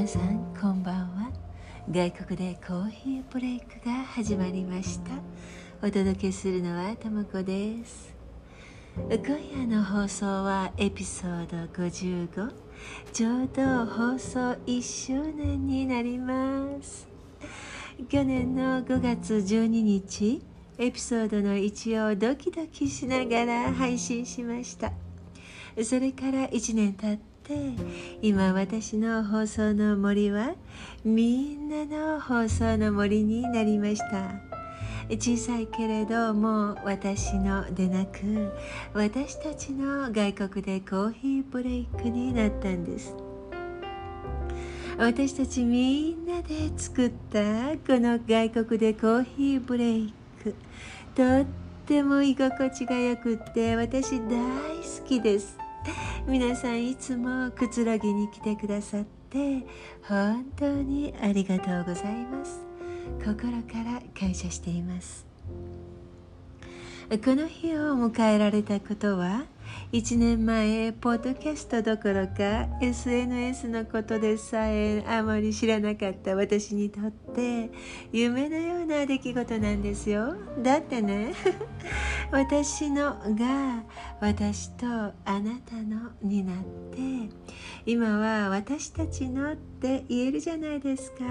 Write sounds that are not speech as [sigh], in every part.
皆さんこんばんは。外国でコーヒーブレイクが始まりました。お届けするのはともこです。今夜の放送はエピソード55ちょうど放送1周年になります。去年の5月12日エピソードの1をドキドキしながら配信しました。それから1年経って今私の放送の森はみんなの放送の森になりました。小さいけれどもう私のでなく私たちの外国でコーヒーブレイクになったんです。私たちみんなで作ったこの外国でコーヒーブレイク。とっても居心地がよくって私大好きです。皆さんいつもくつろぎに来てくださって本当にありがとうございます。心から感謝しています。この日を迎えられたことは1年前ポッドキャストどころか SNS のことでさえあまり知らなかった私にとって夢のような出来事なんですよ。だってね [laughs] 私のが私とあなたのになって今は私たちのって言えるじゃないですか。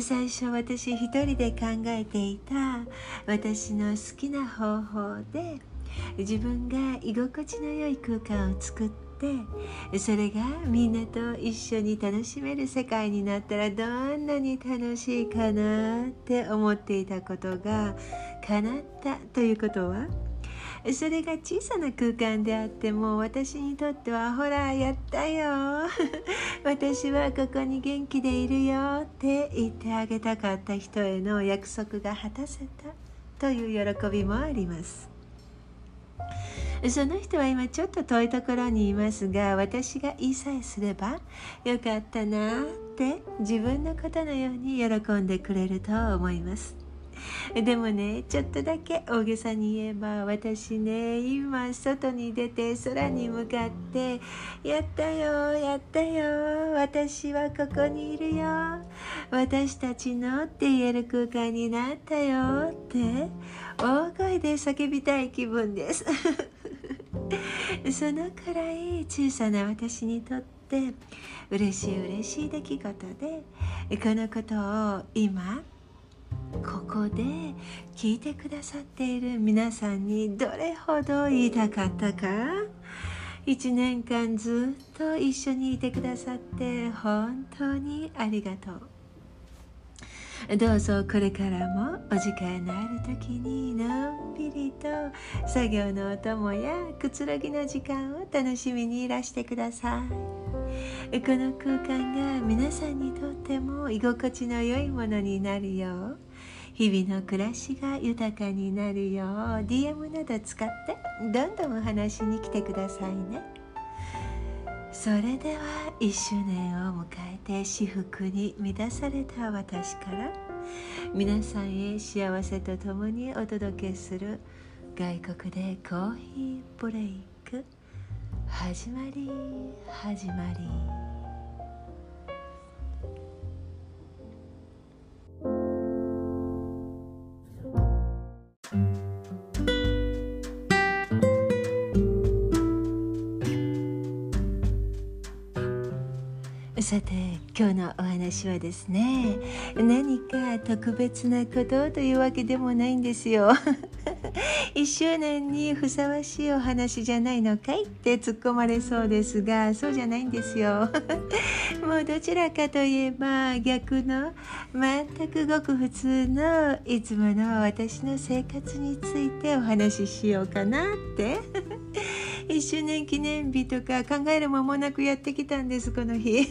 最初私一人で考えていた私の好きな方法で自分が居心地の良い空間を作ってそれがみんなと一緒に楽しめる世界になったらどんなに楽しいかなって思っていたことが叶ったということはそれが小さな空間であっても私にとってはほらやったよ。[laughs] 私はここに元気でいるよって言ってあげたかった人への約束が果たせたという喜びもあります。その人は今ちょっと遠いところにいますが私が言いさえすればよかったなって自分のことのように喜んでくれると思います。[laughs] でもねちょっとだけ大げさに言えば私ね今外に出て空に向かって「やったよやったよ私はここにいるよ私たちの」って言える空間になったよって大声で叫びたい気分です。[laughs] そのくらい小さな私にとって嬉しい嬉しい出来事でこのことを今ここで聞いてくださっている皆さんにどれほど言いたかったか？1年間ずっと一緒にいてくださって本当にありがとう。どうぞこれからもお時間のある時にのんびりと作業のお供やくつろぎの時間を楽しみにいらしてください。この空間が皆さんにとっても居心地の良いものになるよう日々の暮らしが豊かになるよう DM など使ってどんどんお話しに来てくださいね。それでは1周年を迎えて至福に満たされた私から皆さんへ幸せとともにお届けする外国でコーヒーブレイク。始まり始まり。さて今日のお話はですね何か特別なことというわけでもないんですよ。[laughs] 1周年にふさわしいお話じゃないのかいって突っ込まれそうですがそうじゃないんですよ。[laughs] もうどちらかといえば逆の全くごく普通のいつもの私の生活についてお話ししようかなって。[laughs] 1周年記念日とか考える間もなくやってきたんですこの日。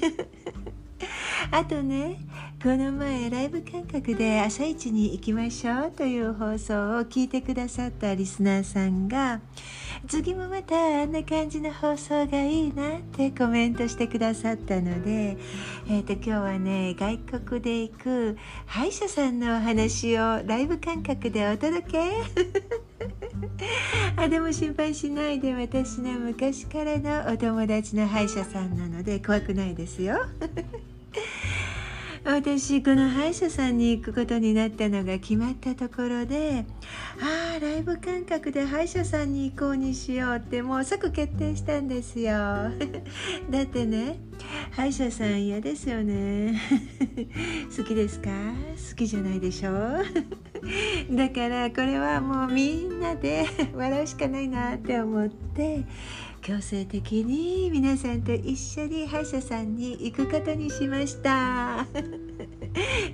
あとねこの前ライブ感覚で朝一に行きましょうという放送を聞いてくださったリスナーさんが次もまたあんな感じの放送がいいなってコメントしてくださったので、えーと、今日はね外国で行く歯医者さんのお話をライブ感覚でお届け。[laughs] あでも心配しないで私の昔からのお友達の歯医者さんなので怖くないですよ。[laughs] 私この歯医者さんに行くことになったのが決まったところでああライブ感覚で歯医者さんに行こうにしようってもう即決定したんですよ。[laughs] だってね歯医者さん嫌ですよね。[laughs] 好きですか？好きじゃないでしょ？[laughs] だからこれはもうみんなで [laughs] 笑うしかないなって思って強制的に皆さんと一緒に歯医者さんに行くことにしました。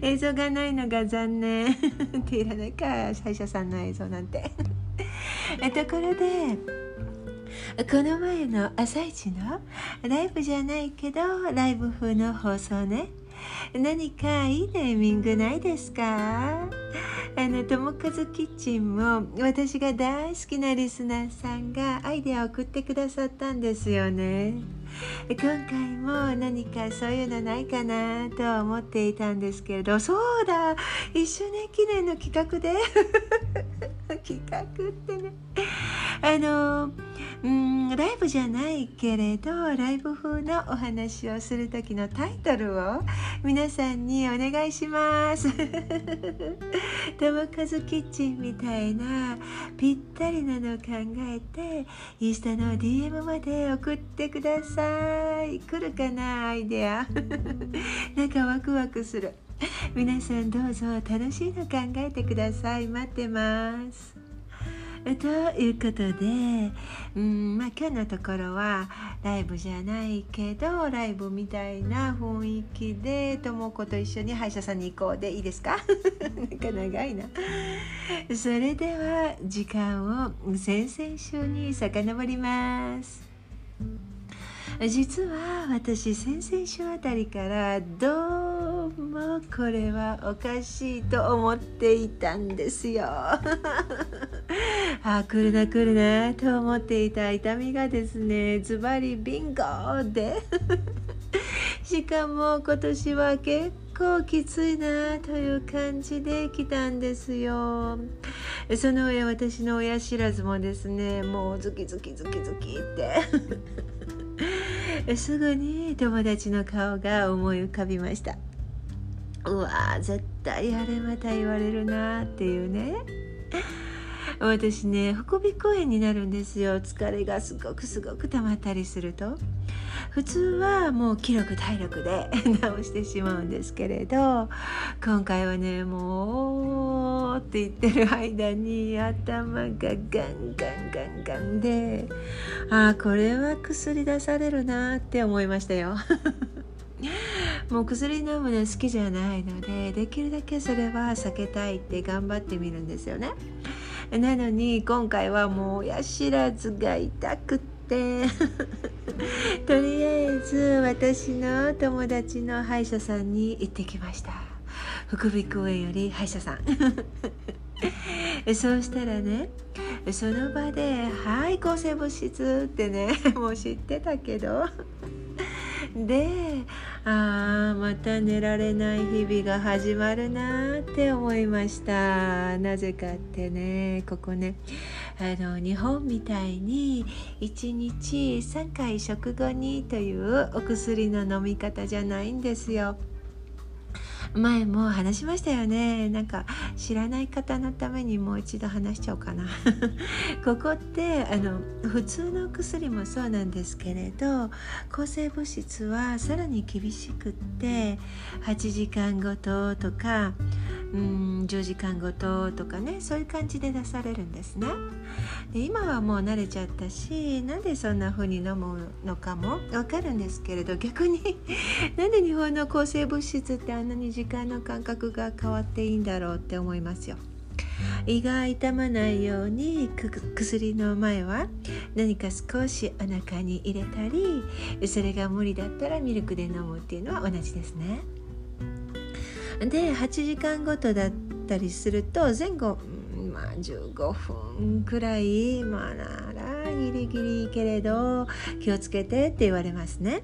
映像がないのが残念。っていらないか歯医者さんの映像なんて。ところでこの前の朝一のライブじゃないけどライブ風の放送ね。何かいいネーミングないですか？あの友和キッチンも私が大好きなリスナーさんがアイデアを送ってくださったんですよね。今回も何かそういうのないかなと思っていたんですけれどそうだ！1周年記念の企画で。企画ってね。あのうんライブじゃないけれどライブ風のお話をする時のタイトルを皆さんにお願いします。[laughs] 友和キッチンみたいなぴったりなのを考えてインスタの DM まで送ってください。来るかなアイデア。[laughs] なんかワクワクする。[laughs] 皆さんどうぞ楽しいの考えてください。待ってます。ということで、うんまあ、今日のところはライブじゃないけどライブみたいな雰囲気でとも子と一緒に歯医者さんに行こうでいいですか？[laughs] なんか長いな。それでは時間を先々週に遡ります。実は私先々週あたりからどうもこれはおかしいと思っていたんですよ。[laughs] あ来るな来るな。と思っていた痛みがですねズバリビンゴで。[laughs] しかも今年は結構きついなという感じで来たんですよ。その上私の親知らずもですねもうズキズキズキズキって。[laughs] すぐに友達の顔が思い浮かびました。うわ絶対あれまた言われるなっていうね。私ね [laughs] 副鼻公園になるんですよ。疲れがすごくすごく溜まったりすると。普通はもう気力体力で [laughs] 治してしまうんですけれど今回はねもうって言ってる間に頭がガンガンガンガンでああこれは薬出されるなって思いましたよ [laughs] もう薬飲むの好きじゃないのでできるだけそれは避けたいって頑張ってみるんですよね。なのに今回はもう親知らずが痛くて [laughs] とりあえず私の友達の歯医者さんに行ってきました。副鼻腔炎より歯医者さん。[laughs] そうしたらねその場で「はい抗生物質」ってね [laughs] もう知ってたけど。でああまた寝られない日々が始まるなって思いました。なぜかってねここねあの日本みたいに1日3回食後にというお薬の飲み方じゃないんですよ。前も話しましたよね。なんか知らない方のためにもう一度話しちゃおうかな。[laughs] ここってあの普通の薬もそうなんですけれど抗生物質はさらに厳しくって8時間ごととかうん10時間ごととかねそういう感じで出されるんですね。で今はもう慣れちゃったしなんでそんな風に飲むのかもわかるんですけれど逆に [laughs] なんで日本の抗生物質ってあんなに時時間の感覚が変わっていいんだろうって思いますよ胃が痛まないように薬の前は何か少しお腹に入れたりそれが無理だったらミルクで飲むっていうのは同じですねで8時間ごとだったりすると前後まあ15分くらいまあならギリギリけれど気をつけてって言われますね。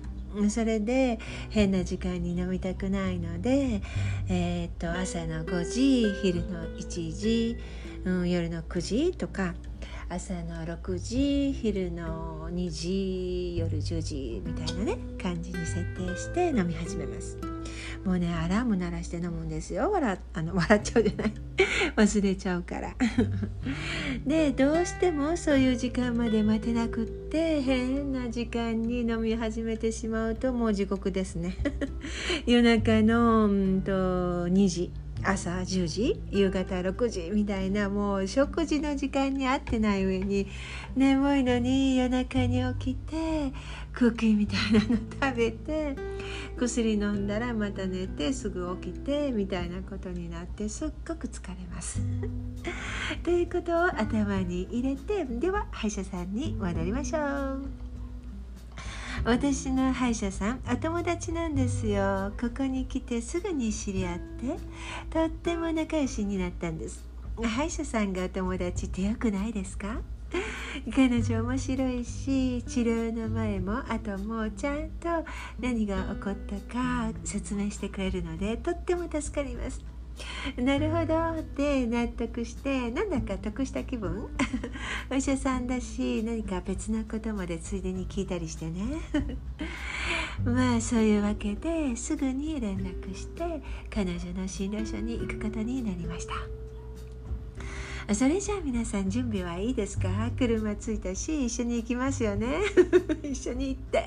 それで変な時間に飲みたくないので、えー、っと朝の5時昼の1時、うん、夜の9時とか朝の6時昼の2時夜10時みたいなね感じに設定して飲み始めます。もうねアラーム鳴らして飲むんですよ。笑あの笑っちゃうじゃない。[laughs] 忘れちゃうから。[laughs] でどうしてもそういう時間まで待てなくって変な時間に飲み始めてしまうともう地獄ですね。[laughs] 夜中のうんと2時。朝10時。夕方6時みたいなもう食事の時間に合ってない上に眠いのに夜中に起きてクッキーみたいなの食べて薬飲んだらまた寝てすぐ起きてみたいなことになってすっごく疲れます。[laughs] ということを頭に入れてでは歯医者さんに戻りましょう。私の歯医者さんお友達なんですよここに来てすぐに知り合ってとっても仲良しになったんです歯医者さんがお友達ってよくないですか？[laughs] 彼女面白いし治療の前も後もうちゃんと何が起こったか説明してくれるのでとっても助かります。なるほど。って納得してなんだか得した気分？[laughs] お医者さんだし何か別のことまでついでに聞いたりしてね。[laughs] まあそういうわけですぐに連絡して彼女の診療所に行くことになりました。それじゃあ皆さん準備はいいですか？車着いたし一緒に行きますよね。[laughs] 一緒に行って。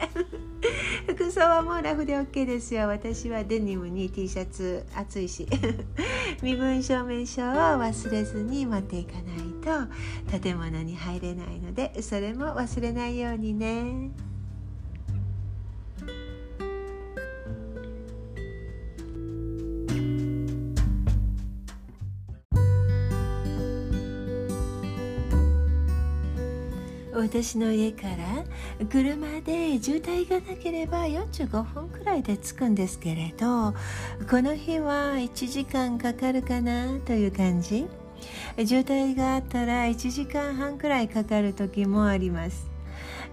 [laughs] 服装はもうラフで OK ですよ。私はデニムに T シャツ暑いし。[laughs] 身分証明書を忘れずに持っていかないと建物に入れないのでそれも忘れないようにね。私の家から車で渋滞がなければ45分くらいで着くんですけれどこの日は1時間かかるかなという感じ。渋滞があったら1時間半くらいかかる時もあります。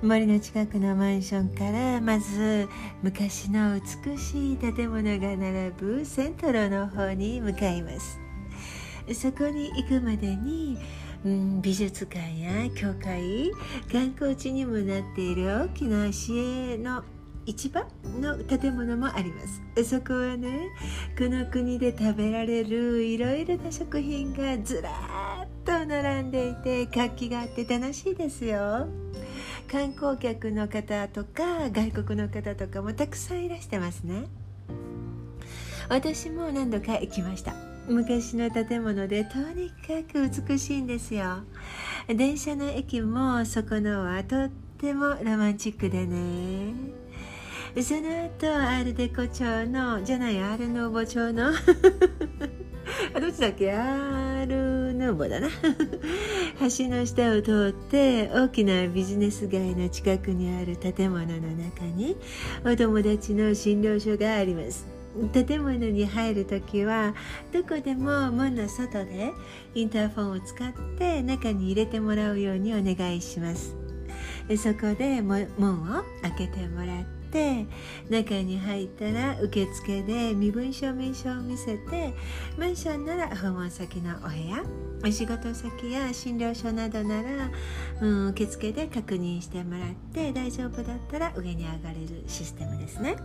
森の近くのマンションからまず昔の美しい建物が並ぶセントロの方に向かいます。そこに行くまでにうん、美術館や教会観光地にもなっている大きな市営の市場の建物もあります。そこはねこの国で食べられるいろいろな食品がずらっと並んでいて活気があって楽しいですよ。観光客の方とか外国の方とかもたくさんいらしてますね。私も何度か行きました。昔の建物でとにかく美しいんですよ。電車の駅もそこのはとってもロマンチックでね。その後アールデコ町のじゃないアールノーボ町の [laughs] どっちだっけ？アールヌーボだな。[laughs] 橋の下を通って大きなビジネス街の近くにある建物の中にお友達の診療所があります。建物に入る時はどこでも門の外でインターフォンを使って中に入れてもらうようにお願いしますそこで門を開けてもらって中に入ったら受付で身分証明書を見せてマンションなら訪問先のお部屋お仕事先や診療所などなら、うん、受付で確認してもらって大丈夫だったら上に上がれるシステムですね。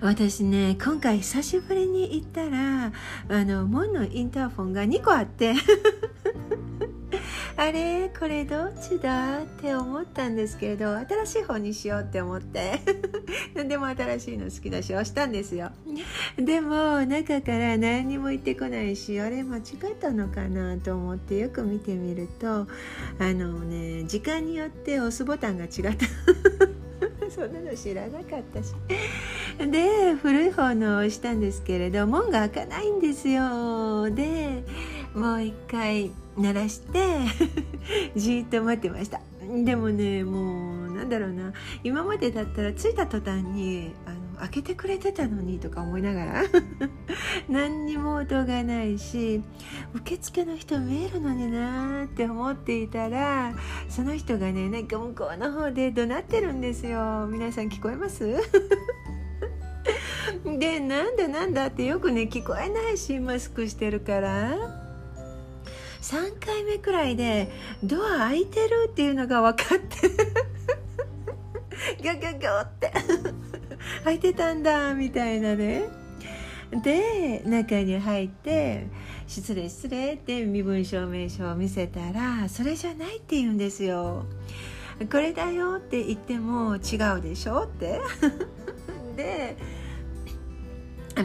私ね今回久しぶりに行ったらあの門のインターフォンが2個あって。[laughs] あれこれどっちだって思ったんですけれど新しい方にしようって思って。[laughs] 何でも新しいの好きだし押したんですよ。でも中から何にも言ってこないしあれ間違ったのかなと思ってよく見てみるとあのね時間によって押すボタンが違った。[laughs] そんなの知らなかったし。で古い方のをしたんですけれど門が開かないんですよ。でもう一回鳴らして [laughs] じっと待ってました。でもねもうなんだろうな。今までだったら着いた途端にあの開けてくれてたのにとか思いながら。[laughs] 何にも音がないし受付の人見えるのになって思っていたらその人がねなんか向こうの方で怒鳴ってるんですよ。皆さん聞こえます？でなんだなんだってよくね聞こえないしマスクしてるから。3回目くらいでドア開いてるっていうのが分かって。ギョギョギョって。開いてたんだみたいなね。で中に入って「失礼失礼」って身分証明書を見せたら「それじゃない」って言うんですよ。これだよって言っても違うでしょって。で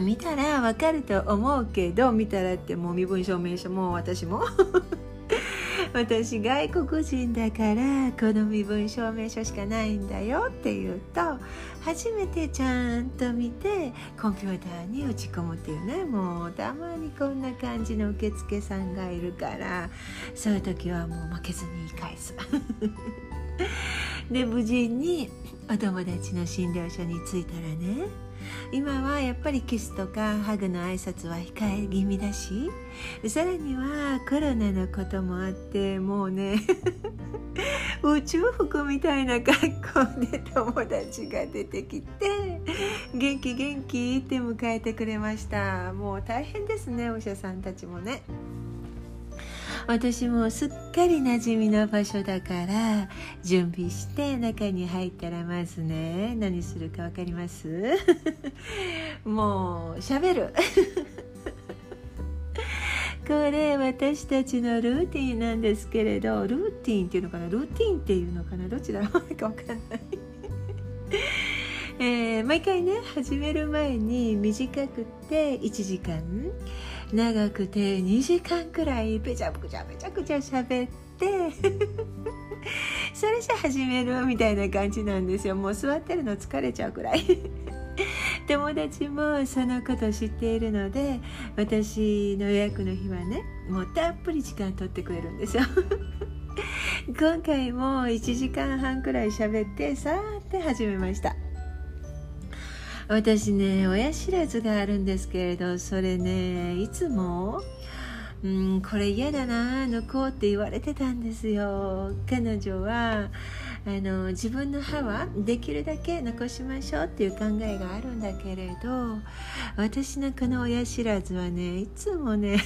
見たらわかると思うけど見たらってもう身分証明書も私も。[laughs] 私外国人だからこの身分証明書しかないんだよって言うと初めてちゃんと見てコンピューターに打ち込むっていうね。もうたまにこんな感じの受付さんがいるからそういう時はもう負けずに言い返す。[laughs] で無事にお友達の診療所に着いたらね今はやっぱりキスとかハグの挨拶は控え気味だしさらにはコロナのこともあってもうね [laughs] 宇宙服みたいな格好で友達が出てきて元気元気って迎えてくれましたもう大変ですねお医者さんたちもね。私もすっかり馴染みの場所だから準備して中に入ったらまずね何するか分かります？[laughs] もうしゃべる。[laughs] これ私たちのルーティンなんですけれどルーティンっていうのかな？ルーティンっていうのかな？どっちだろう？か分かんない。[laughs] えー、毎回ね始める前に短くて1時間。長くて2時間くらいぺちゃくちゃぺちゃくちゃ喋って [laughs] それじゃ始めるみたいな感じなんですよ。もう座ってるの疲れちゃうくらい。[laughs] 友達もそのこと知っているので私の予約の日はねもうたっぷり時間取ってくれるんですよ。[laughs] 今回も1時間半くらい喋ってさーって始めました。私ね親知らずがあるんですけれどそれねいつもうんこれ嫌だな抜こうって言われてたんですよ。彼女はあの自分の歯はできるだけ残しましょうっていう考えがあるんだけれど私のこの親知らずはねいつもね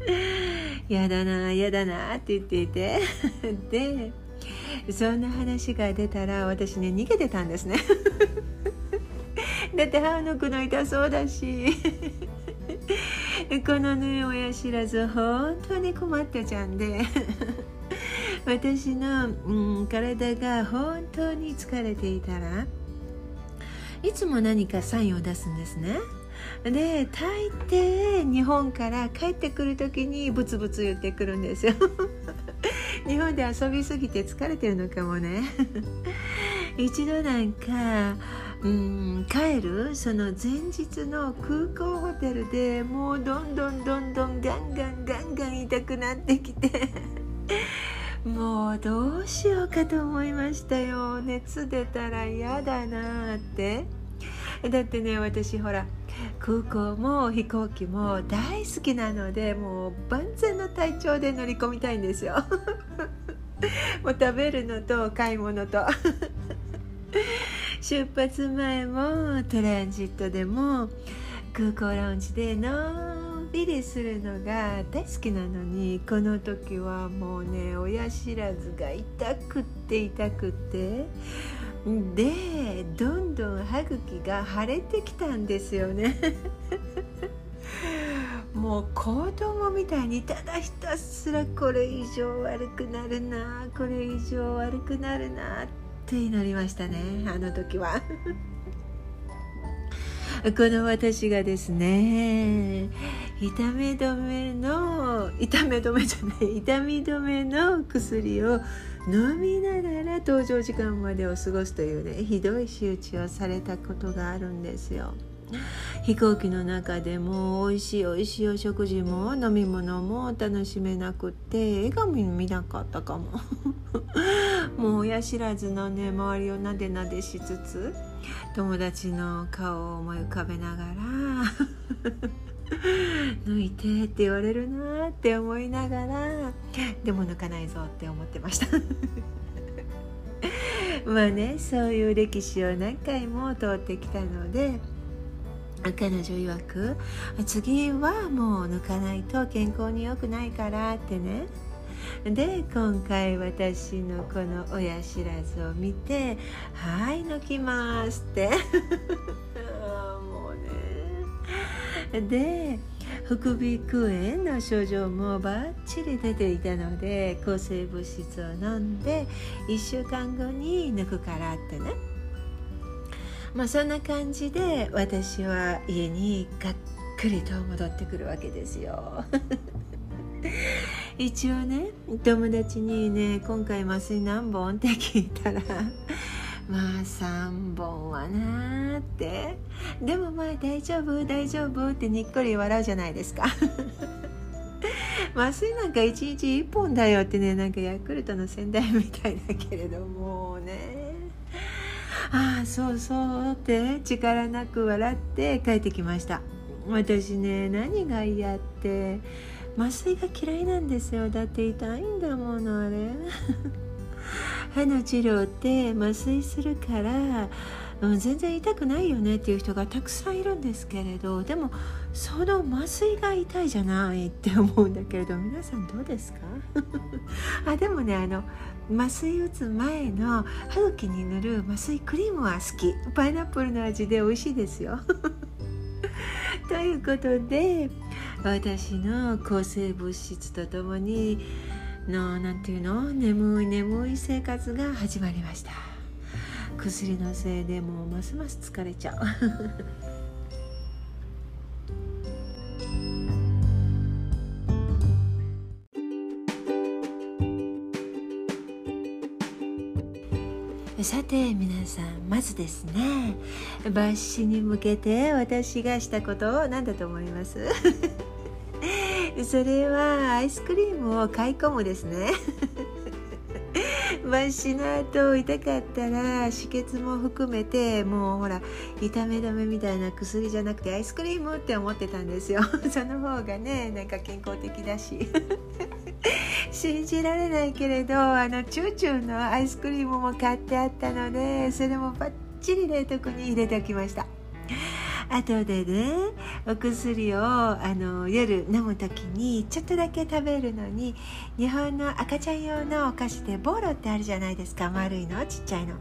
[laughs] 嫌だな嫌だなって言っていて [laughs] でそんな話が出たら私ね逃げてたんですね。だって歯抜くの痛そうだし。[laughs] このね親知らず本当に困ったちゃんで。[laughs] 私の、うん、体が本当に疲れていたらいつも何かサインを出すんですね。で大抵日本から帰ってくる時にブツブツ言ってくるんですよ。[laughs] 日本で遊びすぎて疲れてるのかもね。一度なんかうん帰る。その前日の空港ホテルでもうどんどんどんどんガンガンガンガン痛くなってきて。[laughs] もうどうしようかと思いましたよ。熱出たら嫌だなって。だってね私ほら空港も飛行機も大好きなのでもう万全の体調で乗り込みたいんですよ。[laughs] もう食べるのと買い物と。[laughs] 出発前もトランジットでも空港ラウンジでのんびりするのが大好きなのにこの時はもうね親知らずが痛くって痛くって。でどんどん歯茎が腫れてきたんですよね。[laughs] もう子供みたいにただひたすらこれ以上悪くなるなこれ以上悪くなるなって祈りましたねあの時は [laughs] この私がですね痛み止めの痛み止めじゃない痛み止めの薬を飲みながら搭乗時間までを過ごすというねひどい仕打ちをされたことがあるんですよ。[laughs] 飛行機の中でも美味しい美味しいお食事も飲み物も楽しめなくって笑顔見なかったかも。[laughs] もう親知らずのね周りをなでなでしつつ友達の顔を思い浮かべながら [laughs] 抜いてって言われるなって思いながらでも抜かないぞって思ってました。まあねそういう歴史を何回も通ってきたので彼女曰く次はもう抜かないと健康に良くないからってね。で今回私のこの親知らずを見て「はい抜きます」って。[laughs] もうね。で副鼻腔炎の症状もバッチリ出ていたので抗生物質を飲んで1週間後に抜くからってね。まあそんな感じで私は家にがっくりと戻ってくるわけですよ。[laughs] 一応ね友達にね今回麻酔何本って聞いたら [laughs] まあ3本はなーって。でもまあ大丈夫大丈夫ってにっこり笑うじゃないですか。[laughs] 麻酔なんか1日1本だよってねなんかヤクルトの先代みたいだけれどもね。ああそうそうって力なく笑って帰ってきました。私ね何が嫌って麻酔が嫌いなんですよ。だって痛いんだものあれ。[laughs] 歯の治療って麻酔するから、全然痛くないよねっていう人がたくさんいるんですけれどでもその麻酔が痛いじゃないって思うんだけれど皆さんどうですか？[laughs] あでもねあの麻酔打つ前の歯茎に塗る麻酔クリームは好き。パイナップルの味で美味しいですよ。[laughs] ということで私の抗生物質とともにのなんていうの？眠い眠い生活が始まりました。薬のせいでもうますます疲れちゃう。て皆さんまずですね抜歯に向けて私がしたことを何だと思います？[laughs] それはアイスクリームを買い込むですね。[laughs] 抜歯の後痛かったら止血も含めてもうほら痛め止めみたいな薬じゃなくてアイスクリームって思ってたんですよ。[laughs] その方がねなんか健康的だし。信じられないけれどあのチューチューのアイスクリームも買ってあったのでそれもバッチリ冷凍庫に入れておきました。後でねお薬をあの夜飲む時にちょっとだけ食べるのに日本の赤ちゃん用のお菓子でボーロってあるじゃないですか。丸いのちっちゃいの。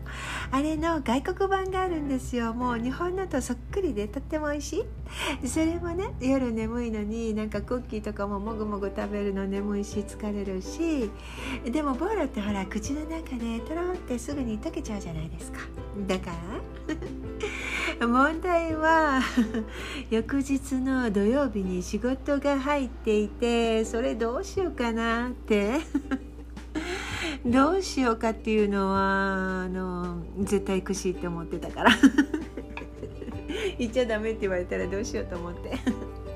あれの外国版があるんですよ。もう日本のとそっくりでとっても美味しい。[laughs] それもね夜眠いのになんかクッキーとかももぐもぐ食べるの眠いし疲れるしでもボーロってほら口の中でとろってすぐに溶けちゃうじゃないですか。だから [laughs] 問題は [laughs] 翌日の土曜日に仕事が入っていてそれどうしようかなって。どうしようかっていうのはあの絶対行くしって思ってたから。[laughs] 行っちゃダメって言われたらどうしようと思って。[laughs]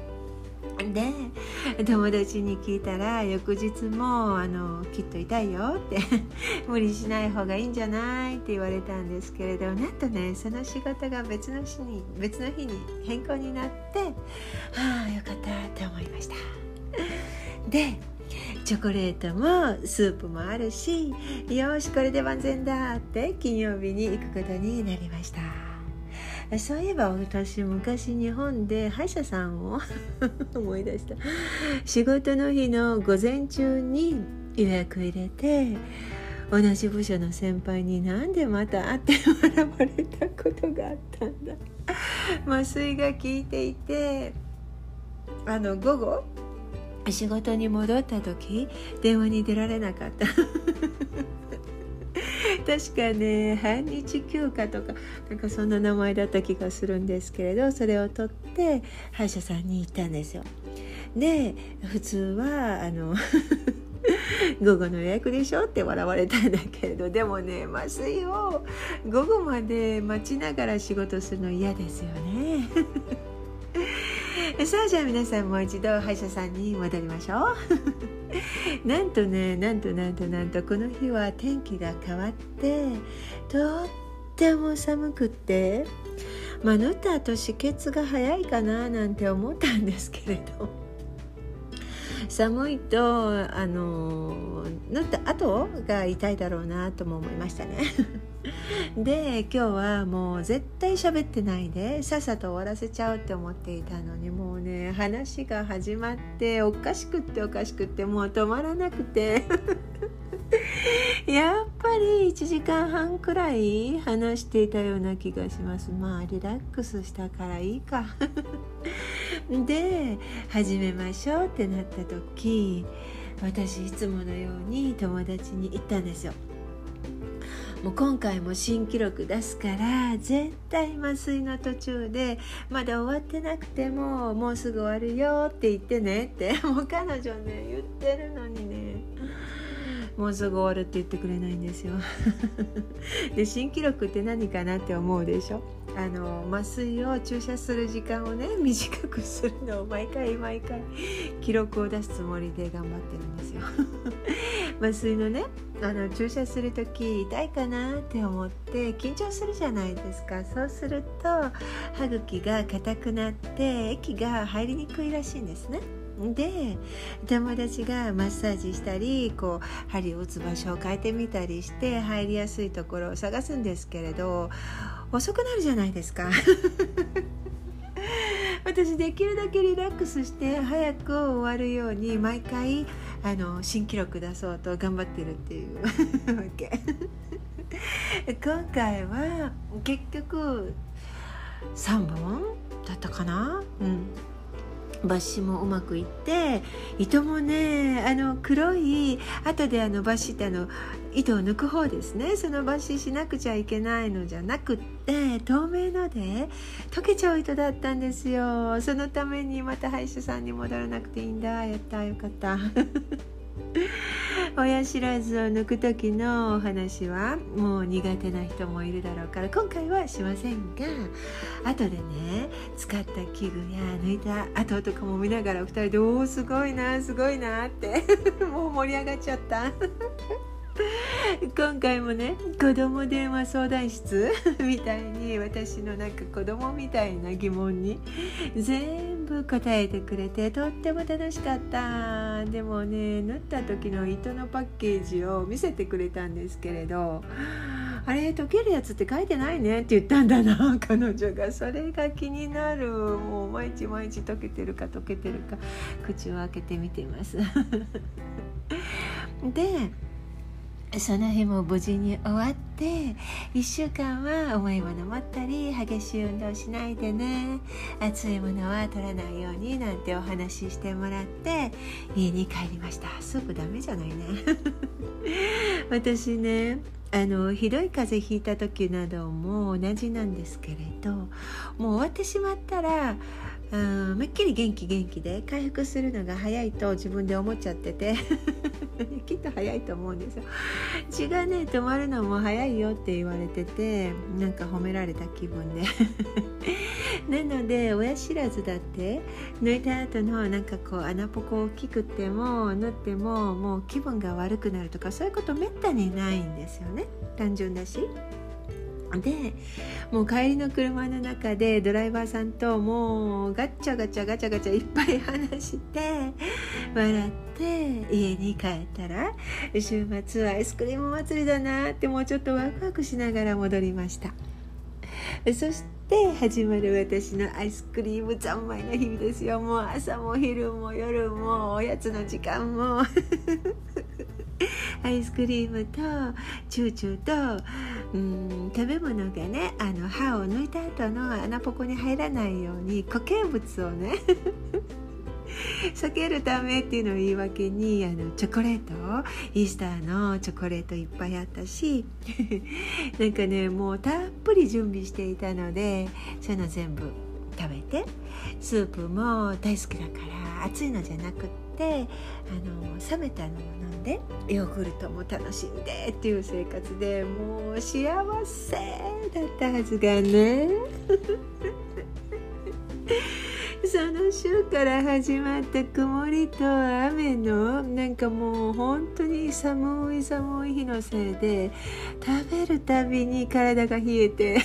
で友達に聞いたら翌日もあのきっと痛いよって [laughs] 無理しない方がいいんじゃないって言われたんですけれどなんとねその仕事が別の日に別の日に変更になってはあよかったって思いましたでチョコレートもスープもあるしよしこれで万全だって金曜日に行くことになりましたそういえば私昔日本で歯医者さんを [laughs] 思い出した。仕事の日の午前中に予約入れて同じ部署の先輩になんでまた会って笑われたことがあったんだ。麻酔が効いていてあの午後仕事に戻った時電話に出られなかった。[laughs] 確かね半日休暇とかなんかそんな名前だった気がするんですけれどそれを取って歯医者さんに行ったんですよ。で普通はあの [laughs] 午後の予約でしょって笑われたんだけれどでもね麻酔を午後まで待ちながら仕事するの嫌ですよね。[laughs] さあじゃあ皆さんもう一度歯医者さんに戻りましょう。[laughs] なんとねなんとなんとなんとこの日は天気が変わってとっても寒くってまあ縫った後止血が早いかななんて思ったんですけれど。[laughs] 寒いとあの縫った後が痛いだろうなとも思いましたね。[laughs] で今日はもう絶対喋ってないでさっさと終わらせちゃうって思っていたのにもうね話が始まっておかしくっておかしくってもう止まらなくて。[laughs] やっぱり1時間半くらい話していたような気がします。まあリラックスしたからいいか。[laughs] で始めましょうってなった時私いつものように友達に言ったんですよ。もう今回も新記録出すから絶対麻酔の途中でまだ終わってなくてももうすぐ終わるよって言ってねって [laughs] もう彼女ね言ってるのにね。もうすぐ終わるって言ってくれないんですよ。[laughs] で新記録って何かなって思うでしょ？あの麻酔を注射する時間をね [laughs] 短くするのを毎回毎回記録を出すつもりで頑張ってるんですよ。麻酔のねあの注射する時痛いかなって思って緊張するじゃないですか。そうすると歯茎が硬くなって液が入りにくいらしいんですね。で友達がマッサージしたりこう針を打つ場所を変えてみたりして入りやすいところを探すんですけれど遅くなるじゃないですか。[laughs] 私できるだけリラックスして早く終わるように毎回あの新記録出そうと頑張ってるっていうわけ。[laughs] 今回は結局3本だったかな？うん。抜歯もうまくいって糸もねあの黒い後であの抜歯ってあの糸を抜く方ですね。その抜歯しなくちゃいけないのじゃなくって透明ので溶けちゃう糸だったんですよ。そのためにまた歯医者さんに戻らなくていいんだ。やったよかった。親知らずを抜く時のお話はもう苦手な人もいるだろうから今回はしませんが後でね使った器具や抜いた跡とかも見ながら2人で「おおすごいなすごいな」って [laughs] もう盛り上がっちゃった。今回もね子供電話相談室 [laughs] みたいに私のなんか子供みたいな疑問に全部答えてくれてとっても楽しかった。でもね縫った時の糸のパッケージを見せてくれたんですけれどあれ溶けるやつって書いてないねって言ったんだな [laughs] 彼女が。それが気になる。もう毎日毎日溶けてるか溶けてるか口を開けてみています。[laughs] でその日も無事に終わって1週間は重いもの持ったり激しい運動しないでね熱いものは取らないようになんてお話ししてもらって家に帰りました。すぐダメじゃないね。[laughs] 私ねあのひどい風邪ひいた時なども同じなんですけれどもう終わってしまったらうんめっきり元気元気で回復するのが早いと自分で思っちゃってて。[laughs] きっと早いと思うんですよ。血がね止まるのも早いよって言われててなんか褒められた気分で。[laughs] なので親知らずだって抜いた後のなんかこう穴ポコ大きくても縫ってももう気分が悪くなるとかそういうことめったにないんですよね。単純だし。でもう帰りの車の中でドライバーさんともうガチャガチャガチャガチャいっぱい話して笑って家に帰ったら週末はアイスクリーム祭りだなってもうちょっとワクワクしながら戻りました。そして始まる私のアイスクリーム三昧の日々ですよ。もう朝も昼も夜もおやつの時間も。[laughs] アイスクリームとチューチューとうん食べ物がねあの歯を抜いた後の穴ポコに入らないように固形物をね [laughs] 避けるためっていうのを言い訳にあのチョコレートイースターのチョコレートいっぱいあったし [laughs] なんかねもうたっぷり準備していたのでそういうの全部食べてスープも大好きだから熱いのじゃなくってあの冷めたのを飲でヨーグルトも楽しんでっていう生活でもう幸せだったはずがね。[laughs] その週から始まった曇りと雨のなんかもう本当に寒い寒い日のせいで食べるたびに体が冷えて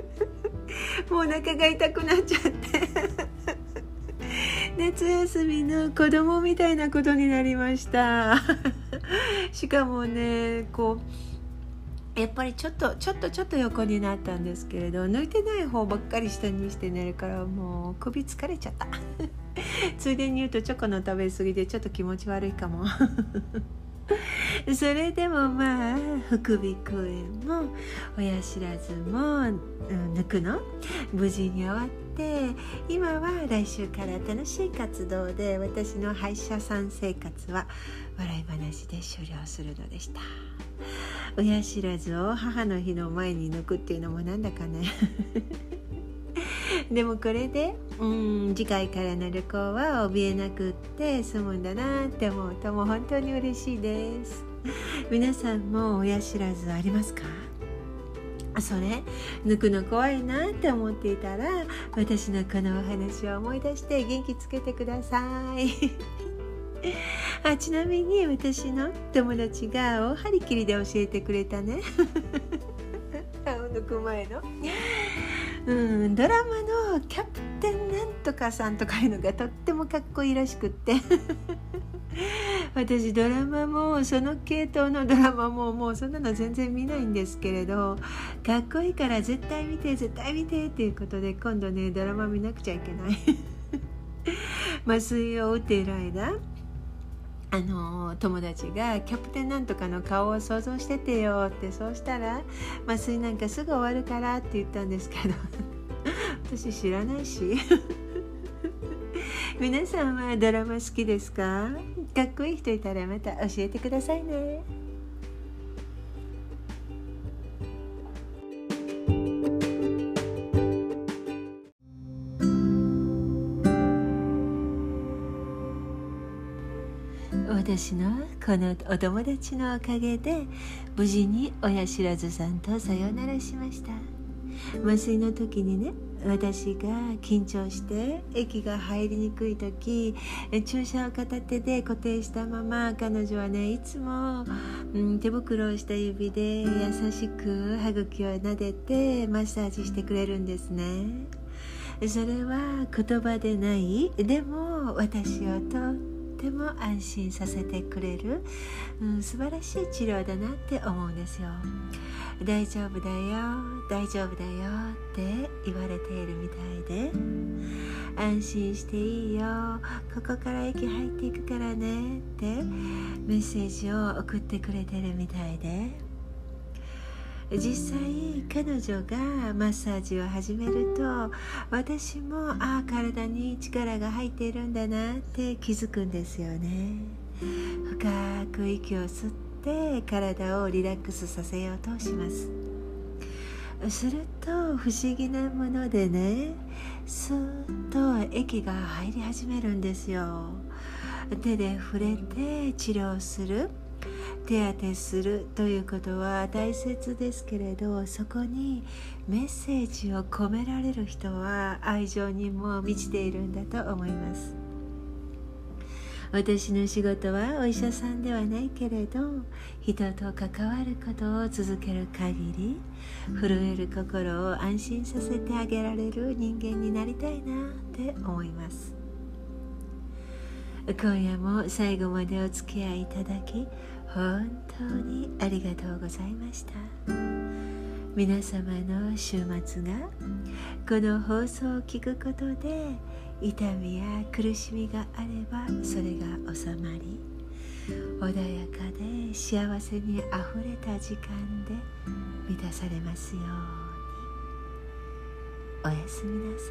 [laughs] もうお腹が痛くなっちゃって。夏休みの子供みたいなことになりました。[laughs] しかもねこうやっぱりちょっとちょっとちょっと横になったんですけれど抜いてない方ばっかり下にして寝るからもう首疲れちゃった。[laughs] ついでに言うとチョコの食べ過ぎでちょっと気持ち悪いかも。[laughs] それでもまあ副鼻腔炎も親知らずも、うん、抜くの？無事に終わって今は来週から楽しい活動で私の歯医者さん生活は笑い話で終了するのでした。親知らずを母の日の前に抜くっていうのもなんだかね。[laughs] でもこれでうん次回からの旅行は怯えなくって済むんだなって思うともう本当に嬉しいです。[laughs] 皆さんも親知らずありますか？それ抜くの怖いなって思っていたら私のこのお話を思い出して元気つけてください。[laughs] あちなみに私の友達が大張り切りで教えてくれたね。抜く前の。うんドラマのキャプテンなんとかさんとかいうのがとってもかっこいいらしくって。[laughs] 私ドラマもその系統のドラマももうそんなの全然見ないんですけれどかっこいいから絶対見て絶対見てっていうことで今度ねドラマ見なくちゃいけない。[laughs] 麻酔を打っている間あの友達が「キャプテンなんとかの顔を想像しててよ」ってそうしたら「麻酔なんかすぐ終わるから」って言ったんですけど [laughs] 私知らないし [laughs] 皆さんはドラマ好きですか？かっこいい人いたらまた教えてくださいね。私のこのお友達のおかげで無事に親知らずさんとさよならしました。麻酔の時にね私が緊張して息が入りにくい時注射を片手で固定したまま彼女はねいつも、うん、手袋をした指で優しく歯茎を撫でてマッサージしてくれるんですね。それは言葉でない。でも私をとっても安心させてくれる、うん、素晴らしい治療だなって思うんですよ。大丈夫だよ大丈夫だよって言われているみたいで安心していいよここから息入っていくからねってメッセージを送ってくれてるみたいで。実際彼女がマッサージを始めると私もああ体に力が入っているんだなって気づくんですよね。深く息を吸って体をリラックスさせようとします。すると不思議なものでねスーッと液が入り始めるんですよ。手で触れて治療する。手当てするということは大切ですけれどそこにメッセージを込められる人は愛情にも満ちているんだと思います。私の仕事はお医者さんではないけれど人と関わることを続ける限り震える心を安心させてあげられる人間になりたいなって思います。今夜も最後までお付き合いいただき本当にありがとうございました皆様の週末がこの放送を聞くことで痛みや苦しみがあればそれが収まり穏やかで幸せにあふれた時間で満たされますようにおやすみなさい。